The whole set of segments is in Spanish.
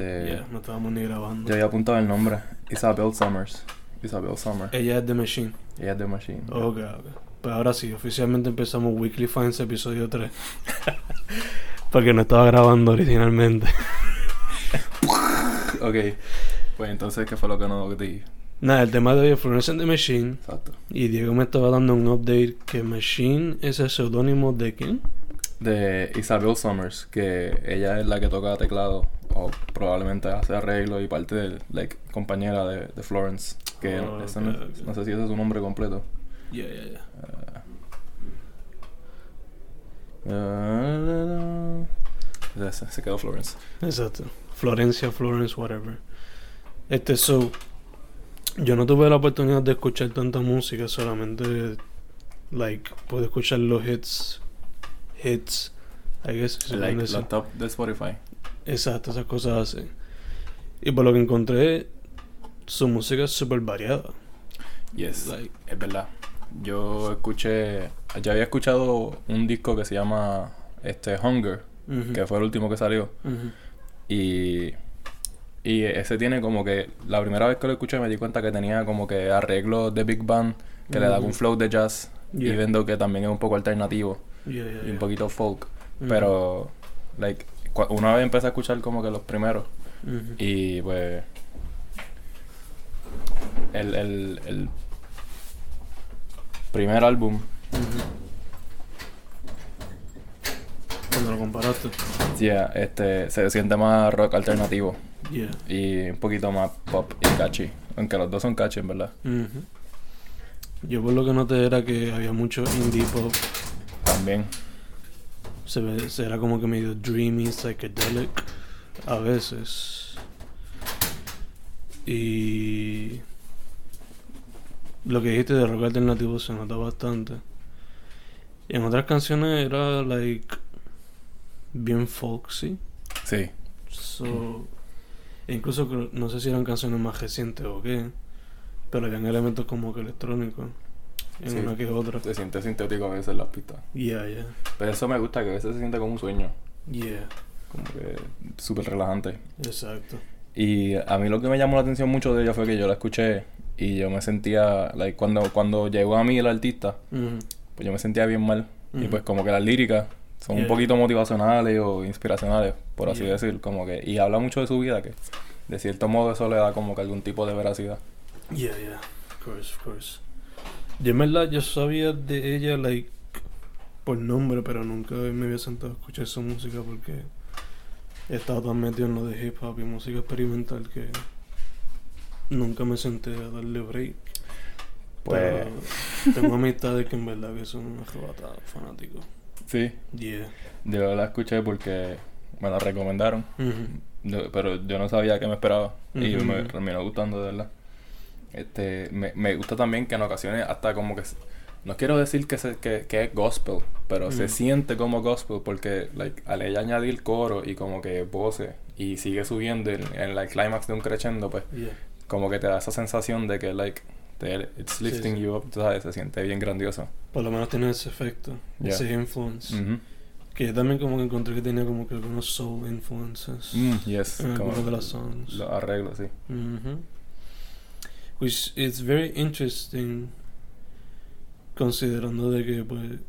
Eh, Yeah, no estábamos ni grabando. Yo había apuntado el nombre. Isabel Summers. Isabel Summers. Ella es The Machine. Ella es The Machine. Ok, ok. Pues ahora sí, oficialmente empezamos Weekly Finds episodio 3. Porque no estaba grabando originalmente. Ok. Pues entonces, ¿qué fue lo que no dije? Nada, el tema de hoy es Florence and the Machine. Exacto. Y Diego me estaba dando un update que Machine es el seudónimo de quién? De Isabel Summers, que ella es la que toca teclado o probablemente hace arreglo y parte de like, compañera de, de Florence. Que Oh, ese ok, no, sé si ese es su nombre completo. Yeah, yeah, yeah. Uh, ese, se quedó Florence. Exacto. Florencia, Florence, whatever. Este, so. Yo no tuve la oportunidad de escuchar tanta música, solamente. Like, puedo escuchar los hits. Hits. I guess. Like, la top de Spotify. Exacto, esas cosas así. Y por lo que encontré, su música es súper variada. Yes. Like, Es verdad. Yo escuché. Ya había escuchado un disco que se llama este Hunger, que fue el último que salió. Y. Y ese tiene como que. La primera vez que lo escuché me di cuenta que tenía como que arreglos de Big Band que le daban un Ujú. flow de jazz. Yeah. Y viendo que también es un poco alternativo Yeah, yeah, y un poquito folk. Ujú, Pero. Like. Una vez empecé a escuchar como que los primeros. Y pues. El, el, el primer álbum. Cuando lo comparaste. yeah, este, se siente más rock alternativo Yeah. y un poquito más pop y catchy. Aunque los dos son catchy, en verdad. Yo por lo que noté era que había mucho indie pop. También. Se, ve, se era como que medio dreamy, psychedelic. A veces. Y. Lo que dijiste de rock alternativo se nota bastante. Y en otras canciones era, like. Bien folksy. Sí. So, e incluso no sé si eran canciones más recientes o qué, pero habían elementos como que electrónicos en Sí. una que otra. Se siente sintético a veces las pistas. Yeah, yeah, Pero eso me gusta, que a veces se siente como un sueño. yeah, Como que súper relajante. exacto. Y a mí lo que me llamó la atención mucho de ella fue que yo la escuché y yo me sentía, like, cuando, cuando llegó a mí el artista, Ujú, pues yo me sentía bien mal. Y Ujú. pues como que las líricas son Yeah. un poquito motivacionales o inspiracionales, por así Yeah. decir, como que y habla mucho de su vida que de cierto modo eso le da como que algún tipo de veracidad. Yeah, yeah, of course, of course. Yo en verdad yo sabía de ella, like, por nombre, pero nunca me había sentado a escuchar su música porque he estado tan metido en lo de hip hop y música experimental que nunca me senté a darle break. Pues Pero tengo amistades que en verdad que son arrebatados fanáticos. sí, Yeah. yo la escuché porque me la recomendaron, yo- pero yo no sabía qué me esperaba y Ujú. me terminó gustando de verdad. Este, me, me gusta también que en ocasiones hasta como que no quiero decir que, se, que, que es gospel, pero se Mm. siente como gospel porque like, al ella añadir coro y como que voces y sigue subiendo en, en la clímax de un crescendo, pues Yeah. como que te da esa sensación de que like te- it's Sí, lifting sí. you up, sabes, se siente bien grandioso. Por lo menos tiene ese efecto, Yeah. ese influence. Ujú. Que yo también como que encontré que tenía como que algunos soul influences. Mm, yes, en como de las songs. los arreglos, sí. Mhm. Which is very interesting considerando de que pues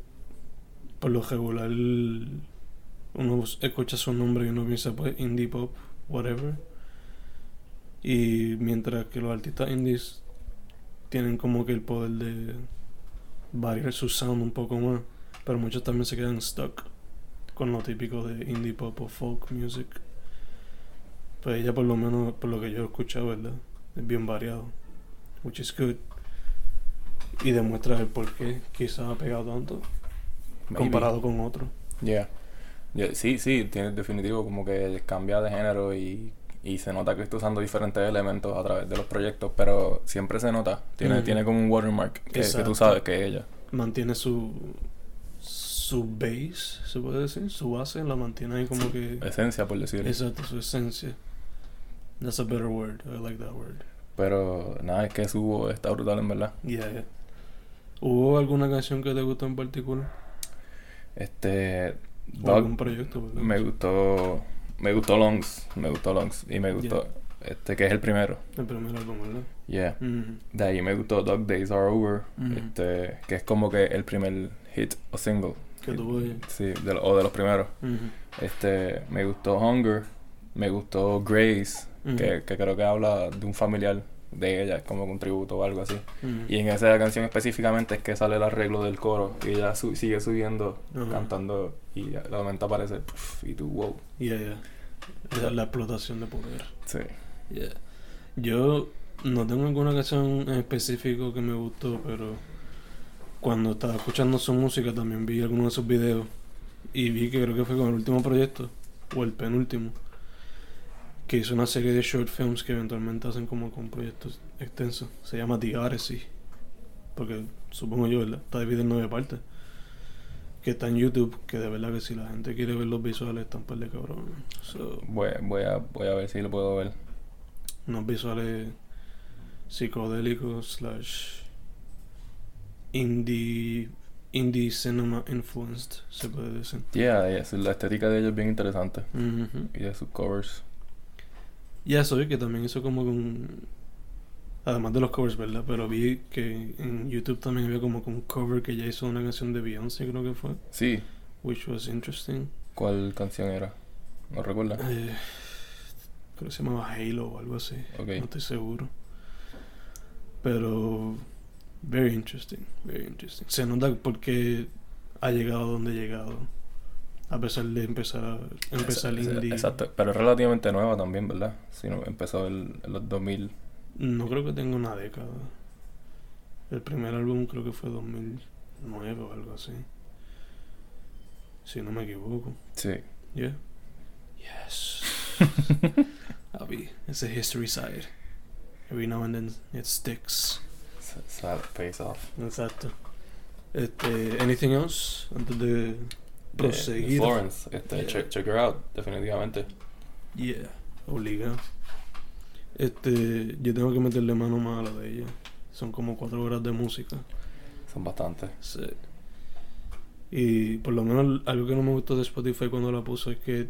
por lo regular uno escucha su nombre y uno piensa pues indie pop, whatever. Y mientras que los artistas indies tienen como que el poder de variar su sound un poco más, pero muchos también se quedan stuck con lo típico de indie pop o folk music. Pues ella por lo menos, por lo que yo he escuchado, ¿verdad? Es bien variado. Which is good. Y demuestra el por qué quizás ha pegado tanto Maybe. comparado con otros. Yeah. Yeah, Sí, sí, tiene definitivo como que cambia de género y, y se nota que está usando diferentes elementos a través de los proyectos, pero siempre se nota, tiene, como un watermark que, que tú sabes que es ella. Mantiene su su base, se puede decir, su base la mantiene ahí como que Esencia, por decirlo. exacto, su esencia. That's a better word. I like that word. Pero nada, es que su voz está brutal en verdad. Yeah, yeah. ¿Hubo alguna canción que te gustó en particular? Este. ¿O Dog algún proyecto? me gustó me gustó Longs, me gustó Longs y me gustó este que es el primero. El primer álbum, ¿verdad? Yeah. Ujú. De ahí me gustó Dog Days Are Over, Ujú. este que es como que el primer hit o single. Que tuvo. Sí, de o de los primeros. Ujú. Este, me gustó Hunger, me gustó Grace, que creo que habla de un familiar de ella, es como un tributo o algo así. Y en esa canción específicamente es que sale el arreglo del coro y ella su- sigue subiendo, cantando y de momento aparece puf, y tú, wow. Yeah, yeah. Esa es la explotación de poder. Sí. Yeah. Yo no tengo alguna canción en específico que me gustó, pero cuando estaba escuchando su música también vi algunos de sus videos y vi que creo que fue con el último proyecto o el penúltimo que hizo una serie de short films que eventualmente hacen como con proyectos extensos. Se llama The Odyssey, porque supongo yo, ¿verdad? Está dividido en nueve partes. Que está en YouTube, que de verdad que si la gente quiere ver los visuales están par de cabrón. So, Voy, voy, a, voy a ver si lo puedo ver. unos visuales psicodélicos slash indie indie cinema influenced se puede decir Yeah, la estética de ella es bien interesante. Y de sus covers. Y eso vi que también hizo como un además de los covers verdad pero vi que en YouTube también había como que un cover que ya hizo una canción de Beyoncé creo que fue Sí, which was interesting ¿cuál canción era? ¿No recuerdas? Eh, creo que se llamaba Halo o algo así Ok. No estoy seguro. Pero. Very interesting. Very interesting. Se nota porque ha llegado donde ha llegado. A pesar de empezar empezar esa- indie. Exacto, pero es relativamente nueva también, ¿verdad? Si no, empezó el- en los 2000. No creo que tenga una década. El primer álbum creo que fue 2009 o algo así. Si no me equivoco. Sí. Yeah. Yes. Abby, it's a history side. Every now and then it sticks. S- Sad face off. Exacto. Este, anything else antes de proseguir. Florence, este, Yeah. check, check her out, definitivamente. Yeah, obligado. Este, yo tengo que meterle mano más a la de ella. Son como cuatro horas de música. Son bastantes. Sí. Y por lo menos algo que no me gustó de Spotify cuando la puso es que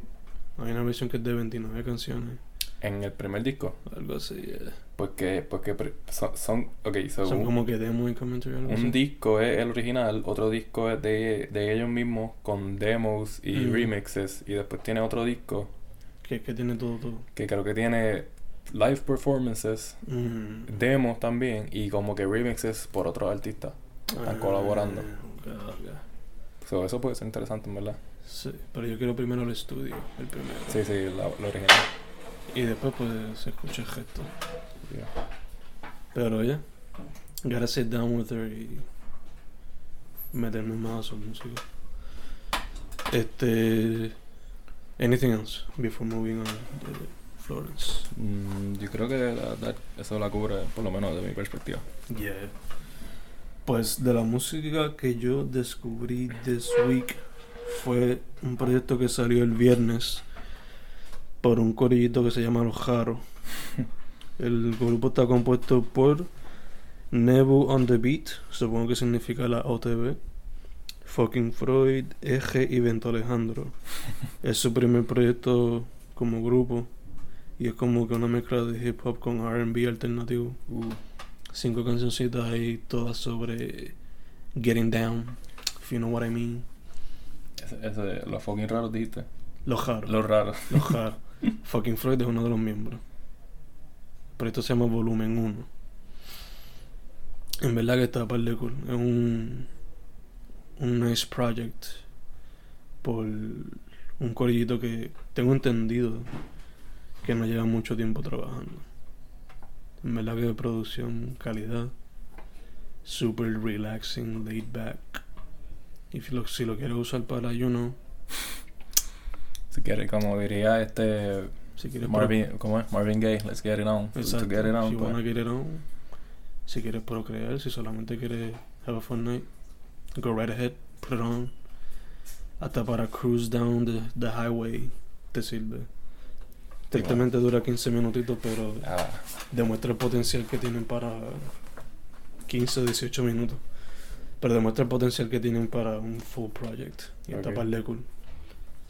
hay una versión que es de 29 canciones. En el primer disco, Algo así, yeah. Porque, porque pre- son, son, ok, so Son como que demo y commentary. Algo un así. disco es el original, otro disco es de, de ellos mismos con demos y Mm. remixes, y después tiene otro disco Que, que tiene todo, todo. que creo que tiene live performances, Mm. demos también, y como que remixes por otros artistas. están colaborando. Ah, ok, ok. So, eso puede ser interesante, en verdad. Sí, pero yo quiero primero el estudio, el primero. Sí, sí, la, la original. Y después pues se escucha el gesto. Yeah. Pero ya, gotta sit down with her y meterme más a su música. Este. Anything else before moving on to Florence? Mm, yo creo que la- eso la cubre, por lo menos de mi perspectiva. Yeah. Pues de la música que yo descubrí this week fue un proyecto que salió el viernes por un corillito que se llama Los Jaros. El grupo está compuesto por Nebu on the Beat, supongo que significa la OTB, Fucking Freud, Eje y Vento Alejandro. Es su primer proyecto como grupo y es como que una mezcla de hip hop con RB alternativo Uh, cinco cancioncitas ahí, todas sobre getting down, if you know what I mean. ese, ese, los fucking raros dijiste. Los jaros. Los raros. Los jaros. Fucking Freud es uno de los miembros. Pero esto se llama Volumen 1. En verdad que está par de cool. Es un, un nice project por un corillito que tengo entendido que no lleva mucho tiempo trabajando. En verdad que de producción, calidad, super relaxing, laid back. Y si lo, si lo quieres usar para, know, Si quieres, como diría este si quieres Marvin, ¿cómo es? Marvin Gaye, let's get it on. Exacto. To get it on, si pues. wanna get it on, si quieres procrear, si solamente quieres have a fun night, go right ahead, put it on. Hasta para cruise down the, the highway te sirve. Tristemente dura 15 minutitos, pero Ah, demuestra el potencial que tienen para 15 o 18 minutos. Pero demuestra el potencial que tienen para un full project. Y está Ok. par de cool.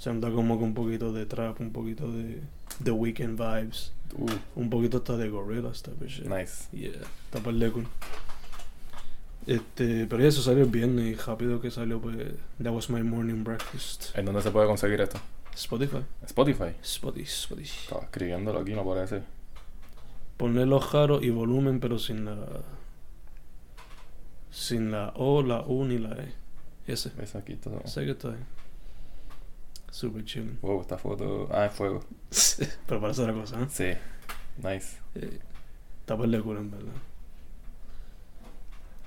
Se nota como que un poquito de trap, un poquito de The Weeknd vibes. Uh, Un poquito hasta de Gorillaz type of shit. nice. Yeah, está par de cool. Este, pero eso salió viernes y rápido que salió, pues, That Was My Morning Breakfast. ¿En dónde se puede conseguir esto? Spotify. Spotify. Spotify, Spotify. Estaba escribiéndolo aquí, no parece. Ponle los jaros y volumen, pero sin la. Sin la O, la U ni la E. Ese. Ves aquí todo. Sé que está ahí. Super chill. Wow, esta foto. Ah, es fuego. pero parece otra cosa, ¿eh? Sí. Nice. Eh, Está par de cool, en verdad.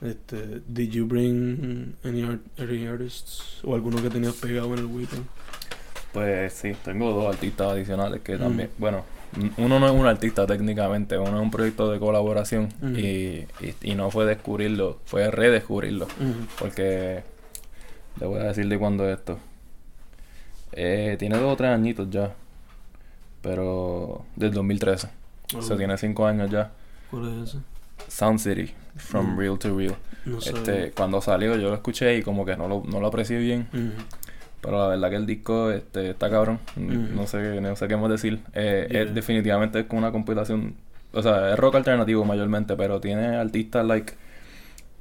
Este, did you bring any, art, any artists o alguno que tenías pegado en el weekend? Pues sí, tengo dos artistas adicionales que Mm. también. Bueno, uno no es un artista técnicamente, uno es un proyecto de colaboración. Mm. Y, y, y no fue descubrirlo, fue redescubrirlo. Ujú. Porque le voy a decir de cuándo es esto. Eh, tiene dos o tres añitos ya. Pero del 2013. O sea, tiene cinco años ya. ¿Cuál es ese? Sound City, From Mm. Real to Real. No. Este, cuando salió yo lo escuché y como que no lo, no lo aprecié bien. Pero la verdad que el disco este, está cabrón. Ujú. No sé, no sé qué más decir. Eh, Yeah. es definitivamente es como una compilación. O sea, es rock alternativo mayormente, pero tiene artistas like.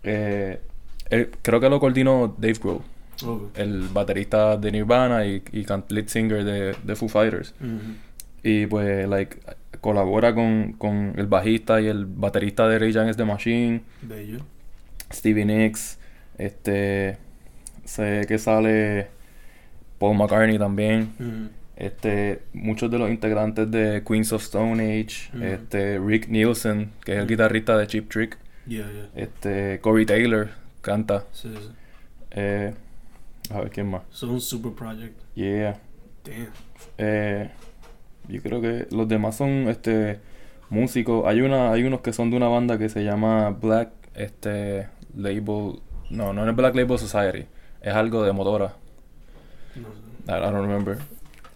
eh, creo que lo coordinó Dave Grohl, el baterista de Nirvana y, y lead singer de, de Foo Fighters. Y pues, like, colabora con, con el bajista y el baterista de Rage Against the Machine, Bello. Stevie Nicks. Este. Sé que sale Paul McCartney también. Este, muchos de los integrantes de Queens of Stone Age, este, Rick Nielsen, que es el guitarrista de Cheap Trick, Yeah, yeah. este, Corey Taylor canta, Sí, sí. eh, a ver quién más, Son un super project. yeah, Damn. eh, yo creo que los demás son, este, músicos, hay una, hay unos que son de una banda que se llama Black, este, Label, no, no es Black Label Society, es algo de motora, No sé. I, I don't remember.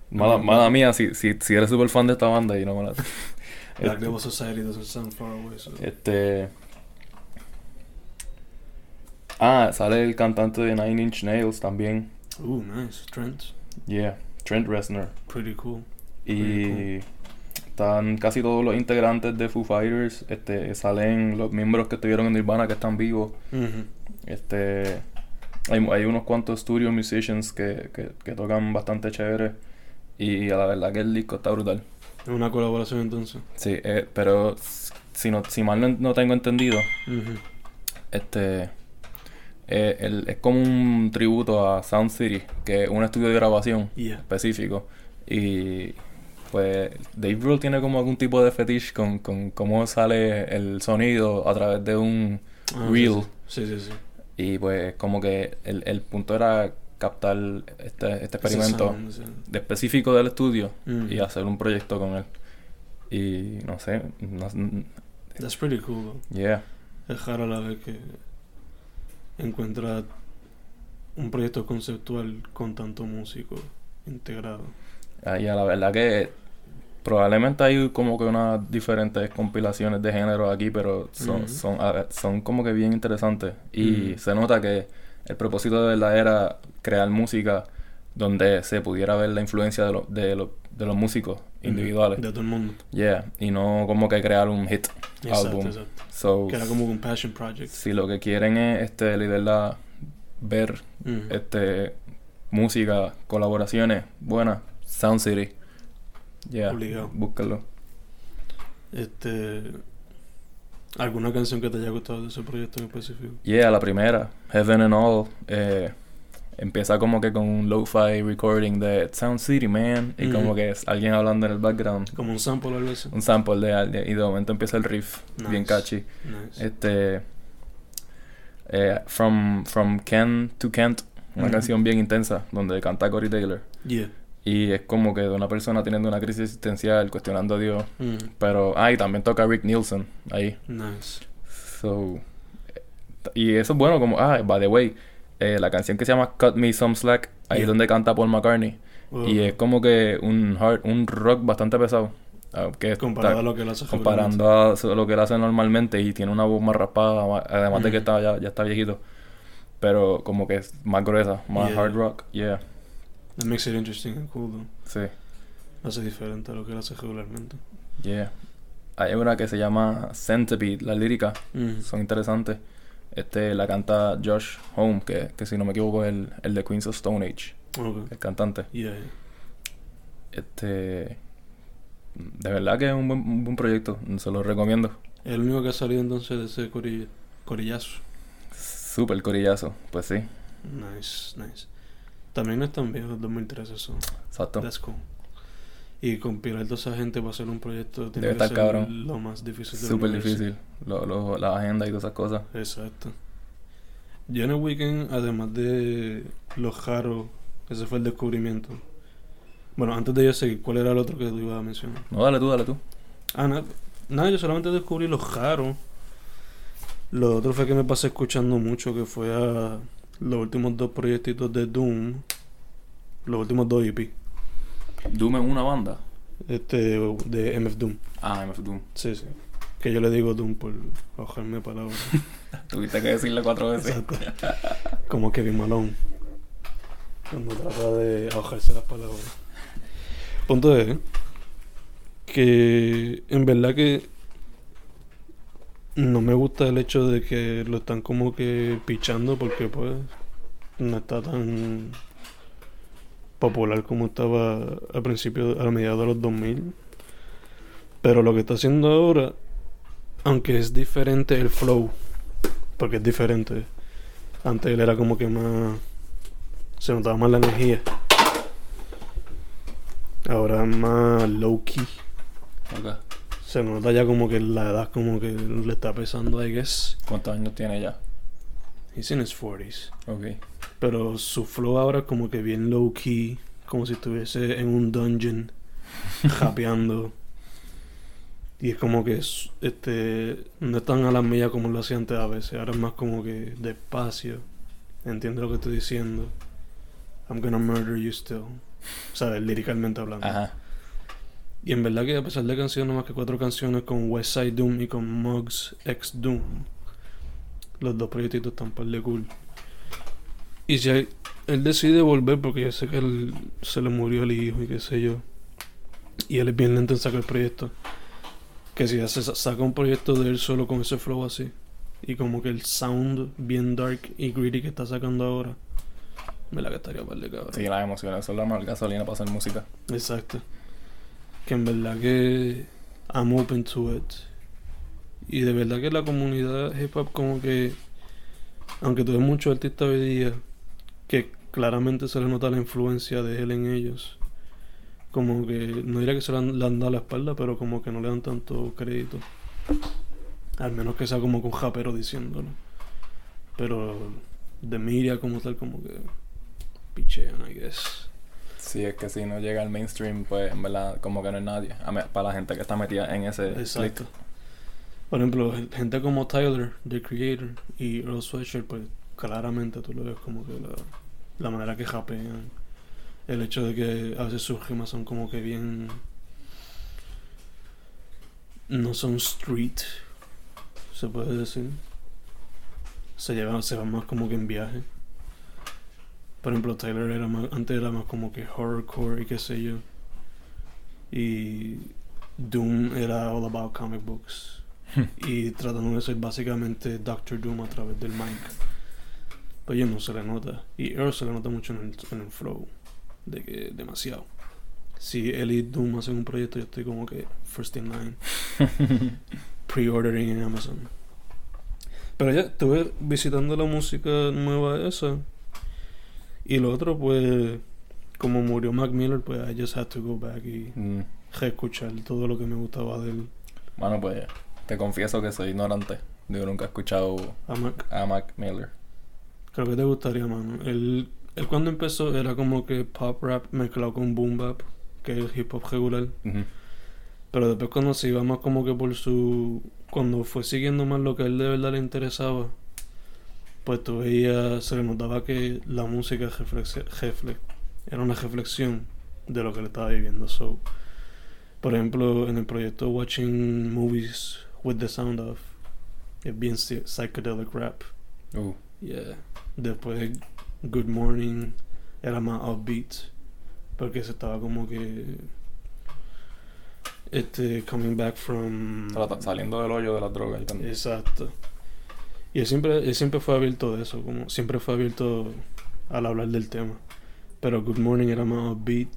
Mala, mala mía, si, si, si eres super fan de esta banda y no me la... Black Este, Label Society doesn't sound far away, so. Este. Ah, sale el cantante de Nine Inch Nails también. Ooh, nice. Trent. Yeah, Trent Reznor. Pretty cool. Y están casi todos los integrantes de Foo Fighters. Este, salen los miembros que estuvieron en Nirvana que están vivos. Ujú. Este. Hay, hay unos cuantos studio musicians que, que, que tocan bastante chévere. Y a la verdad que el disco está brutal. Es una colaboración entonces. Sí, eh, pero si, no, si mal no, no tengo entendido, Ujú. Este. Eh, el- es como un tributo a Sound City, que es un estudio de grabación Yeah. específico. Y. Pues Dave Grohl tiene como algún tipo de fetiche con, con cómo sale el sonido a través de un Ah, reel. Sí, sí, sí. Y pues, como que el, el punto era captar este, este experimento sound, de específico del estudio Mm. y hacer un proyecto con él. Y no sé, no, That's pretty cool, though. yeah. Es raro la vez que encuentra un proyecto conceptual con tanto músico integrado. Ah, la verdad que probablemente hay como que unas diferentes compilaciones de género aquí, pero son, son, ver, son como que bien interesantes. Y se nota que el propósito de verdad era crear música donde se pudiera ver la influencia de, lo- de, lo- de los músicos individuales. De todo el mundo. Yeah, y no como que crear un hit Exacto, álbum. exacto. So, Que era como un passion project. si lo que quieren es este, de verdad ver este música, colaboraciones buenas, Sound City. Yeah, Obligado. búscalo. Este. ¿Alguna canción que te haya gustado de ese proyecto en específico? Yeah, la primera, Heaven and All, eh, empieza como que con un lo-fi recording de Sound City, man, y como que es alguien hablando en el background, Como un sample o algo así. un sample de alguien, y de momento empieza el riff, bien catchy. Nice. Este, eh, From, From Ken to Kent, una canción bien intensa, donde canta Corey Taylor. Yeah. Y es como que de una persona teniendo una crisis existencial, cuestionando a Dios. Mm. Pero, ah, y también toca Rick Nielsen ahí. Nice. So, y eso es bueno, como, ah, by the way, eh, la canción que se llama Cut Me Some Slack, ahí es donde canta Paul McCartney. Wow. Y es como que un hard, un rock bastante pesado. ah, que está Comparado a lo que él hace comparando a lo que él hace normalmente y tiene una voz más raspada, además de que está, ya, ya está viejito. Pero como que es más gruesa, más Yeah. hard rock, yeah. That makes it interesting and cool, though. Sí. Hace diferente a lo que él hace regularmente. Yeah. Hay una que se llama Centipede, las líricas Mm. son interesantes. Este la canta Josh Home, que, que si no me equivoco es el, el de Queens of Stone Age, el cantante. Yeah. Este. De verdad que es un buen, un buen proyecto, se lo recomiendo. El único que ha salido entonces de ese corilla- corillazo. Súper corillazo, pues sí, Nice, nice. También no es tan viejo, 2013 eso. exacto. That's cool. Y compilar toda esa gente para hacer un proyecto tiene Debe que estar ser cabrón. lo más difícil del Súper difícil, lo, lo- la agenda y todas esas cosas. Exacto. Yo en el weekend, además de los jaros, ese fue el descubrimiento. Bueno, antes de yo seguir, ¿cuál era el otro que tú ibas a mencionar? No, dale tú, dale tú. Ah, nada, nada, yo solamente descubrí los jaros. Lo otro fue que me pasé escuchando mucho, que fue a los últimos dos proyectitos de Doom. Los últimos dos EP. Doom es una banda. Este, de MF Doom. Ah, MF Doom. Sí, sí. Que yo le digo Doom por ahogarme palabras. Tuviste que decirle cuatro veces. Exacto. Como Kevin Malone. Cuando trata de ahogarse las palabras. Punto es que en verdad que no me gusta el hecho de que lo están como que pichando porque pues no está tan popular como estaba al principio, a mediados de los 2000. Pero lo que está haciendo ahora, aunque es diferente el flow, porque es diferente. Antes él era como que más. Se notaba más la energía. Ahora es más low key. Se nota ya como que la edad como que le está pesando, I guess. ¿Cuántos años tiene ya? He's in his 40s. Ok. Pero su flow ahora es como que bien low key. Como si estuviese en un dungeon. Japeando. Y es como que es- este no es tan a la milla como lo hacía antes a veces. Ahora es más como que despacio. Entiende lo que estoy diciendo. I'm gonna murder you still. ¿Sabes? Líricamente hablando. Ajá. Y en verdad que a pesar de canciones más que cuatro canciones con West Side Doom y con Mugs X Doom, los dos proyectitos están par de cool. Y si hay- él decide volver, porque yo sé que él, se le murió el hijo y qué sé yo, y él es bien lento en sacar proyectos, que si hace, saca un proyecto de él solo con ese flow así, y como que el sound bien dark y gritty que está sacando ahora, me la que estaría par de cabrón. Sí, las emociones son la mejor gasolina para hacer música. Exacto. Que en verdad que I'm open to it. Y de verdad que la comunidad hip hop como que, aunque tuve muchos artistas hoy día, que claramente se le nota la influencia de él en ellos. Como que, no diría que se le han, le han dado la espalda, pero como que no le dan tanto crédito. Al menos que sea como con japero diciéndolo. Pero de media como tal, como que pichean, I guess. Sí, es que si no llega al mainstream, pues en verdad como que no es nadie. A me- para la gente que está metida en ese Exacto. click. Por ejemplo, gen- gente como Tyler, The Creator, y Earl Sweatshirt, pues claramente tú lo ves como que la, la manera que japean. El hecho de que a veces sus rimas son como que bien. No son street, se puede decir. Se llevan, se van más como que en viaje. Por ejemplo, Tyler era más, antes era más como que horrorcore y qué sé yo. Y Doom era all about comic books. Y tratando de ser básicamente Doctor Doom a través del mic. Pero no se le nota. Y Earl se le nota mucho en el, en el flow. De que demasiado. Si él y Doom hacen un proyecto, yo estoy como que first in line. Pre-ordering en Amazon. Pero ya estuve visitando la música nueva esa. Y lo otro, pues, como murió Mac Miller, pues I just had to go back y Mm. reescuchar todo lo que me gustaba de él. Bueno, pues te confieso que soy ignorante. Yo nunca he escuchado A Mac. a Mac Miller. Creo que te gustaría, mano. Él, él cuando empezó era como que pop rap mezclado con boom bap, que es el hip hop regular. Pero después cuando se iba más como que por su... Cuando fue siguiendo más lo que a él de verdad le interesaba, pues tú veías, se le notaba que la música reflexe- refle- era una reflexión de lo que le estaba viviendo. So, por ejemplo, en el proyecto Watching Movies with the Sound of, bien psy- psychedelic rap. Uh, Yeah. Después Good Morning era más upbeat. Porque se estaba como que. Este, coming back from. Saliendo del hoyo de las drogas y también. Exacto. Y él siempre, él siempre fue abierto de eso, como siempre fue abierto al hablar del tema. Pero Good Morning era más upbeat.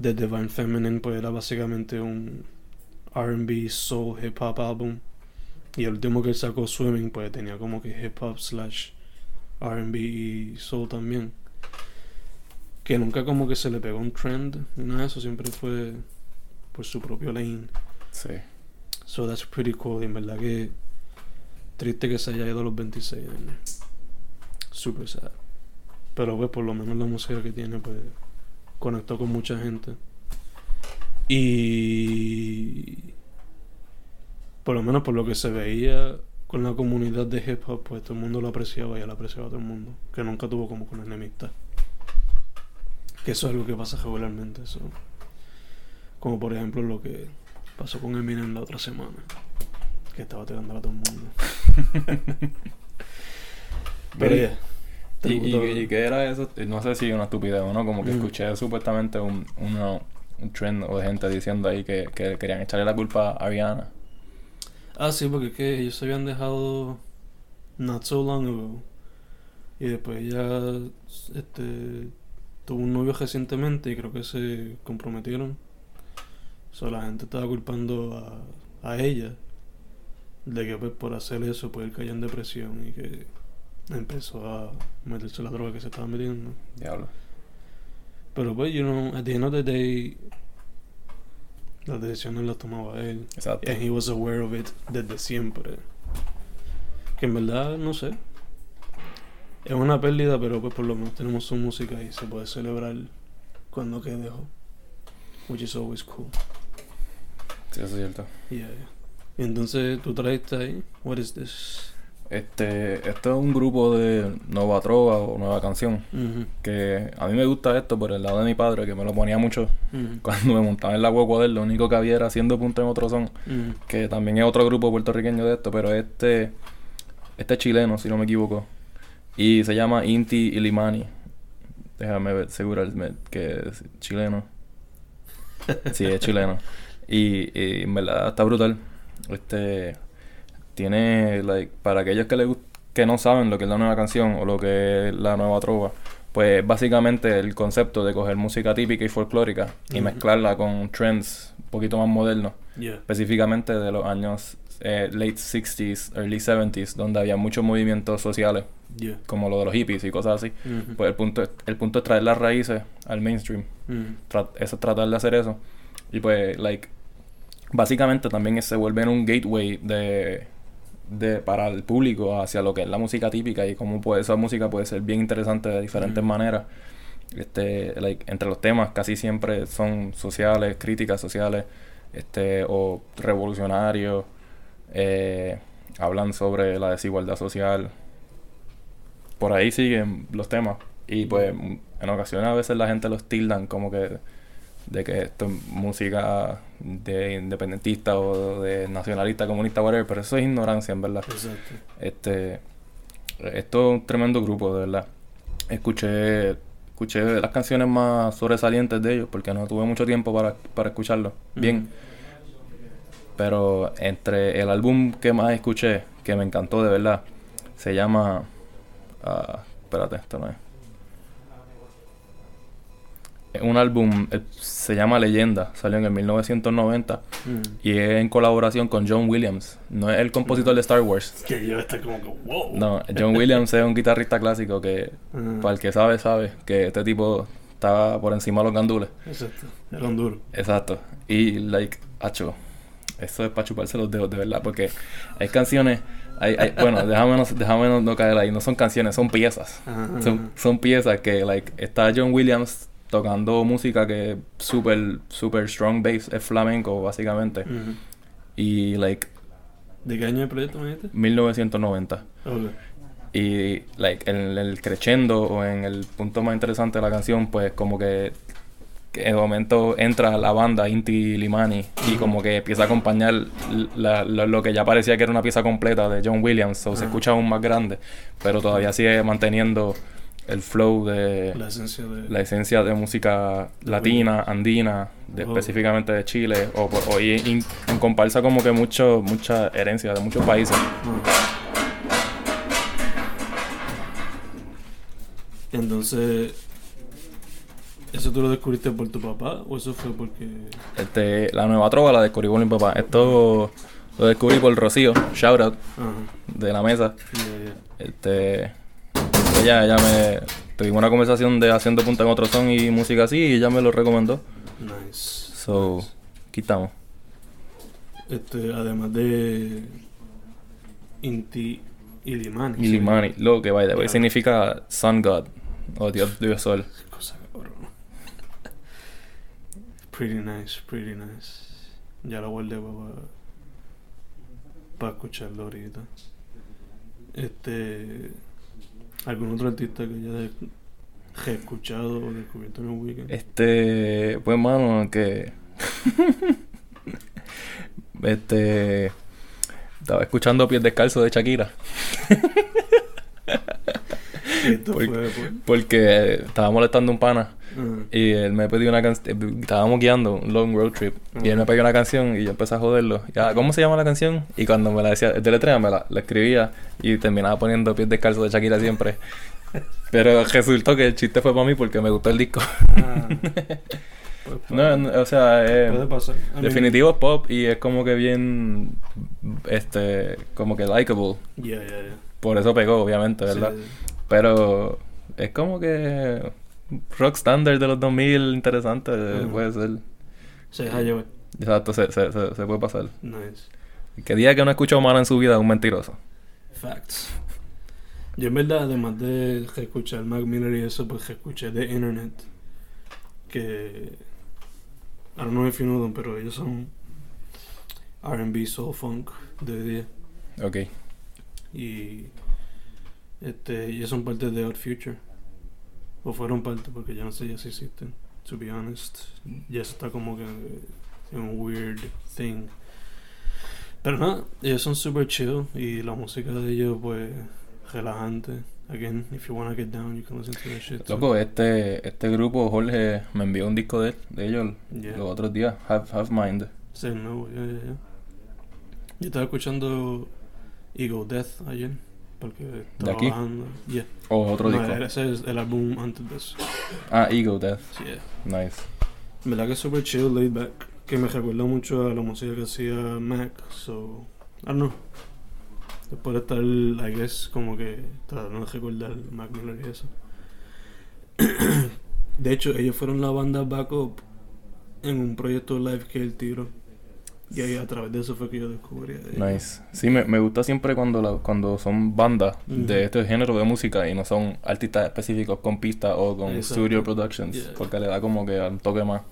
The Divine Feminine, pues era básicamente un RB, soul, hip hop álbum. Y el último que él sacó, Swimming, pues tenía como que hip hop slash RB y soul también. Que nunca como que se le pegó un trend, nada de eso, siempre fue por su propio lane. Sí. So that's pretty cool, y en verdad que triste que se haya ido a los 26 años. Super sad. Pero pues por lo menos la música que tiene, pues conectó con mucha gente. Y por lo menos por lo que se veía con la comunidad de hip hop, pues todo el mundo lo apreciaba y lo apreciaba todo el mundo. Que nunca tuvo como con enemistad. Que eso es algo que pasa regularmente. Eso. Como por ejemplo lo que pasó con Eminem la otra semana. Que estaba tirando a todo el mundo. Pero ya. ¿Y, y, qué era eso? No sé si una estupidez o no, como que escuché supuestamente un, un trend o de gente diciendo ahí que, que querían echarle la culpa a Ariana. Ah, sí, porque que ellos se habían dejado not so long ago. Y después ella este, tuvo un novio recientemente y creo que se comprometieron. So, la gente estaba culpando a, a ella de que pues, por hacer eso pues él cayó en depresión y que empezó a meterse la droga que se estaba metiendo. Diablo. Pero pues, you know, at the end of the day, las decisiones las tomaba él. Exacto. And he was aware of it desde siempre. Que en verdad, no sé. Es una pérdida, pero pues por lo menos tenemos su música y se puede celebrar cuando quede dejó. Which is always cool. Sí, eso es cierto. Yeah. Entonces tú traiste ahí, what is this? Este, esto es un grupo de Nueva Trova o Nueva Canción. Que a mí me gusta esto por el lado de mi padre, que me lo ponía mucho cuando me montaba en la hueco de él. Lo único que había era haciendo punto en otro son, que también es otro grupo puertorriqueño de esto, pero este, este es chileno, si no me equivoco. Y se llama Inti Ilimani. Déjame ver, asegurarme que es chileno. Sí, es chileno. Y, y en verdad está brutal. Este tiene, like, para aquellos que, le, que no saben lo que es la nueva canción o lo que es la nueva trova, pues básicamente el concepto de coger música típica y folclórica y mezclarla con trends un poquito más modernos, específicamente de los años eh, late 60s, early 70s, donde había muchos movimientos sociales, como lo de los hippies y cosas así. Pues el punto, es, el punto es traer las raíces al mainstream. eso es tratar de hacer eso. Y pues, like, básicamente también se vuelve en un gateway de de, para el público hacia lo que es la música típica y cómo puede, esa música puede ser bien interesante de diferentes maneras. Este, entre los temas casi siempre son sociales, críticas sociales, este, o revolucionarios, eh, hablan sobre la desigualdad social. Por ahí siguen los temas. Y pues en ocasiones a veces la gente los tildan como que de que esto es música de independentista o de nacionalista, comunista, whatever, pero eso es ignorancia, en verdad. Exacto. Este, esto es un tremendo grupo, de verdad. Escuché, escuché las canciones más sobresalientes de ellos, porque no tuve mucho tiempo para, para escucharlo bien. Pero entre el álbum que más escuché, que me encantó de verdad, se llama... Uh, espérate, esto no es un álbum, eh, se llama Leyenda, salió en el 1990 mm. y es en colaboración con John Williams. No es el compositor de Star Wars. Que yo estoy como que wow. No, John Williams es un guitarrista clásico que, mm. para el que sabe, sabe que este tipo estaba por encima de los gandules. Exacto, el. Exacto. Y, like, hacho, eso es para chuparse los dedos, de verdad, porque hay canciones. Hay, hay, bueno, déjame, no, déjame no, caer ahí. No son canciones, son piezas. Son, son piezas que, like, está John Williams tocando música que es súper, súper strong bass, es flamenco básicamente. Y like... ¿De qué año el proyecto me 1990. Y like en el crescendo o en el punto más interesante de la canción, pues como que, en el momento entra la banda Inti Limani y como que empieza a acompañar lo que ya parecía que era una pieza completa de John Williams, o se escucha aún más grande, pero todavía sigue manteniendo el flow de la esencia de, la esencia de música latina, andina, de, específicamente de Chile, o, o en comparsa como que mucho, mucha herencia de muchos países. Entonces, ¿eso tú lo descubriste por tu papá o eso fue porque...? Este, la nueva trova la descubrí por mi papá. Esto lo descubrí por Rocío, shout out, de la mesa. Este, ella, ella me... Tuvimos una conversación de haciendo punta en otro son y música así y ella me lo recomendó. Nice. So, quitamos. Este, además de Inti Ilimani. Ilimani, lo que vaya, yeah. significa Sun God, o Dios, Dios Sol. Cosa Pretty nice, pretty nice. Ya lo guardé para, para escucharlo ahorita. Este. ¿Algún otro artista que haya escuchado o descubierto en el weekend? Este. Pues, mano, que. este. Estaba escuchando Pies Descalzos de Shakira. Porque estaba molestando un pana. Y él me pidió una canción. Estábamos guiando un long road trip. Y él me pidió una canción y yo empecé a joderlo. ¿Cómo se llama la canción? Y cuando me la decía, el deletrea me la, la escribía y terminaba poniendo pies descalzos de Shakira siempre. Pero resultó que el chiste fue para mí porque me gustó el disco. Ah. no, o sea, eh, definitivo es pop y es como que bien, este, como que likable. Por eso pegó, obviamente, ¿verdad? Pero es como que rock standard de los 2000 interesante, puede ser. Sí, Exacto, se, se, se, puede pasar. Nice. Que diga que no ha escuchado Mana en su vida es un mentiroso. Facts. Yo en verdad, además de escuchar Mac Miller y eso, pues escuché de Internet. Que... I don't know if you know them, pero ellos son R&B, soul, funk de día. Ok. Y este, ellos son parte de Odd Future. O fueron parte, porque ya no sé ya si existen. To be honest. Ya está como que un weird thing. Pero nada, ellos son super chill y la música de ellos, pues, relajante. Again, if you wanna get down, you can listen to that shit. Loco, este, este grupo, Jorge, me envió un disco de, de ellos los otros días, Have, Have Mind. Sí, no, ya, ya, ya. Yo estaba escuchando Ego Death ayer. Porque ¿De aquí? Yeah. ¿O otro disco? ese es el álbum antes de eso. Ah, Ego Death. Yeah. Nice. verdad que es super chill, laid back. Que me recuerda mucho a la música que hacía Mac. So, I don't know. Después de estar, I guess, como que tratando de recordar Mac Miller y eso. de hecho, ellos fueron la banda backup en un proyecto live que él tiró y ahí a través de eso fue que yo descubrí. Nice. Sí, me, me gusta siempre cuando cuando son bandas de este género de música y no son artistas específicos con pistas o con studio productions. Porque le da como que un toque más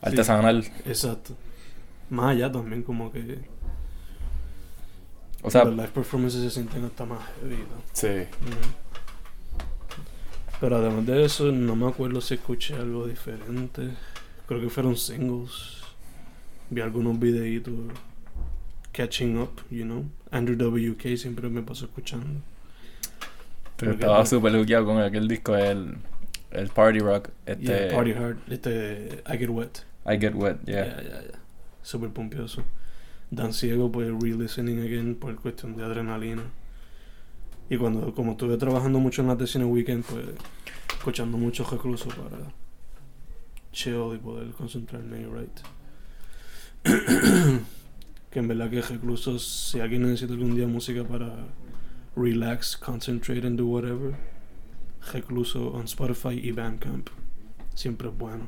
artesanal. exacto. Más allá también como que... O sea... Los live performances se sienten hasta más heavy. Sí. Pero además de eso, no me acuerdo si escuché algo diferente. Creo que fueron singles vi algunos videitos catching up, you know. Andrew WK siempre me pasó escuchando. Pero estaba súper luqueado con aquel disco, el, el Party Rock. Este, Party Hard, este, I Get Wet. I Get Wet, yeah. Yeah, yeah, yeah. Súper pompioso. Dan Ciego, pues, re-listening again por cuestión de adrenalina. Y cuando, como estuve trabajando mucho en la tesis en el weekend, pues, escuchando mucho recluso para chill y poder concentrarme, right. que en verdad que reclusos, si alguien necesita algún día música para relax, concentrate and do whatever, recluso on Spotify y Bandcamp. Siempre es bueno.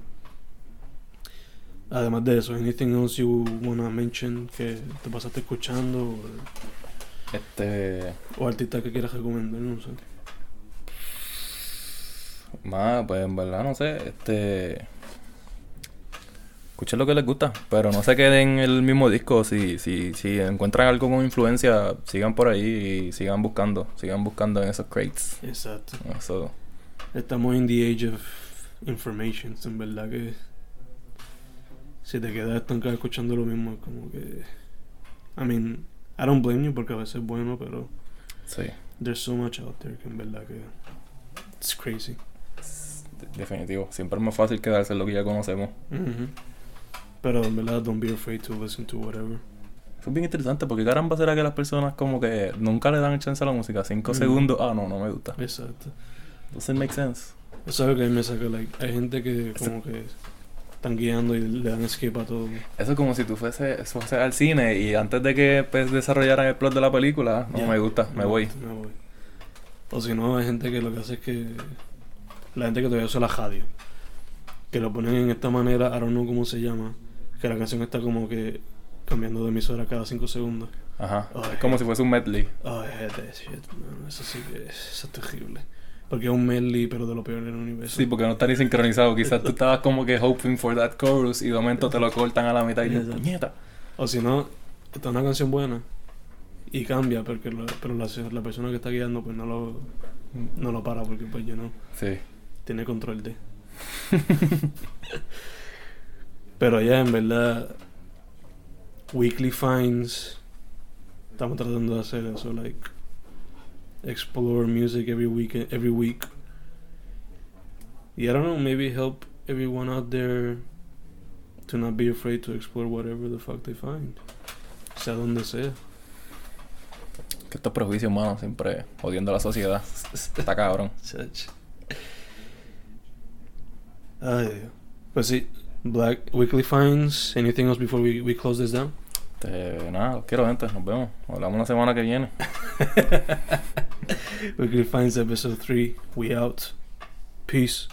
Además de eso, anything else you wanna mention que te pasaste escuchando este o artista que quieras recomendar, no sé. Más, pues en verdad no sé, este escuchen lo que les gusta, pero no se queden en el mismo disco. Si, si, si encuentran algo con influencia, sigan por ahí y sigan buscando, sigan buscando en esos crates. Exacto. Eso. Estamos en the age of information, en verdad que si te quedas estancado escuchando lo mismo, es como que. I mean, I don't blame you porque a veces es bueno, pero. Sí. There's so much out there que en verdad que. It's crazy. Definitivo. Siempre es más fácil quedarse en lo que ya conocemos. Mhm. Pero en verdad, don't be afraid to listen to whatever. Eso es bien interesante porque caramba será que las personas como que nunca le dan chance a la música. Cinco Mm. segundos, ah, no, no me gusta. Exacto. Doesn't make sense. Eso es lo que me saca, like, hay gente que como que están guiando y le dan escape a todo. Eso es como si tú fuese, fuese al cine y antes de que pues, desarrollaran el plot de la película, no me gusta, me voy. Me voy. O si no, hay gente que lo que hace es que. La gente que todavía usa la radio. Que lo ponen en esta manera, don't know cómo se llama. Que la canción está como que cambiando de emisora cada 5 segundos. Ajá. Es como si fuese un medley. Oh, shit. Eso sí que es, eso es terrible. Porque es un medley, pero de lo peor del universo. Sí, porque no está ni sincronizado. Quizás tú estabas como que hoping for that chorus y de momento te lo cortan a la mitad y dices, puñeta. O si no, está una canción buena y cambia, porque lo- pero la, la persona que está guiando pues no lo, no lo para porque pues yo no Sí. tiene control de. pero ya en verdad, weekly finds, estamos tratando de hacer eso, like explore music every week, every week. Y I don't know, maybe help everyone out there to not be afraid to explore whatever the fuck they find. Sea donde sea. Que estos prejuicios, mano, siempre jodiendo a la sociedad. Está cabrón. Ay, Dios. Pues sí, Black Weekly Finds. Anything else before we, we close this down? Este, nada, los quiero, gente. Nos vemos. Hablamos la semana que viene. Weekly Finds episode 3. We out. Peace.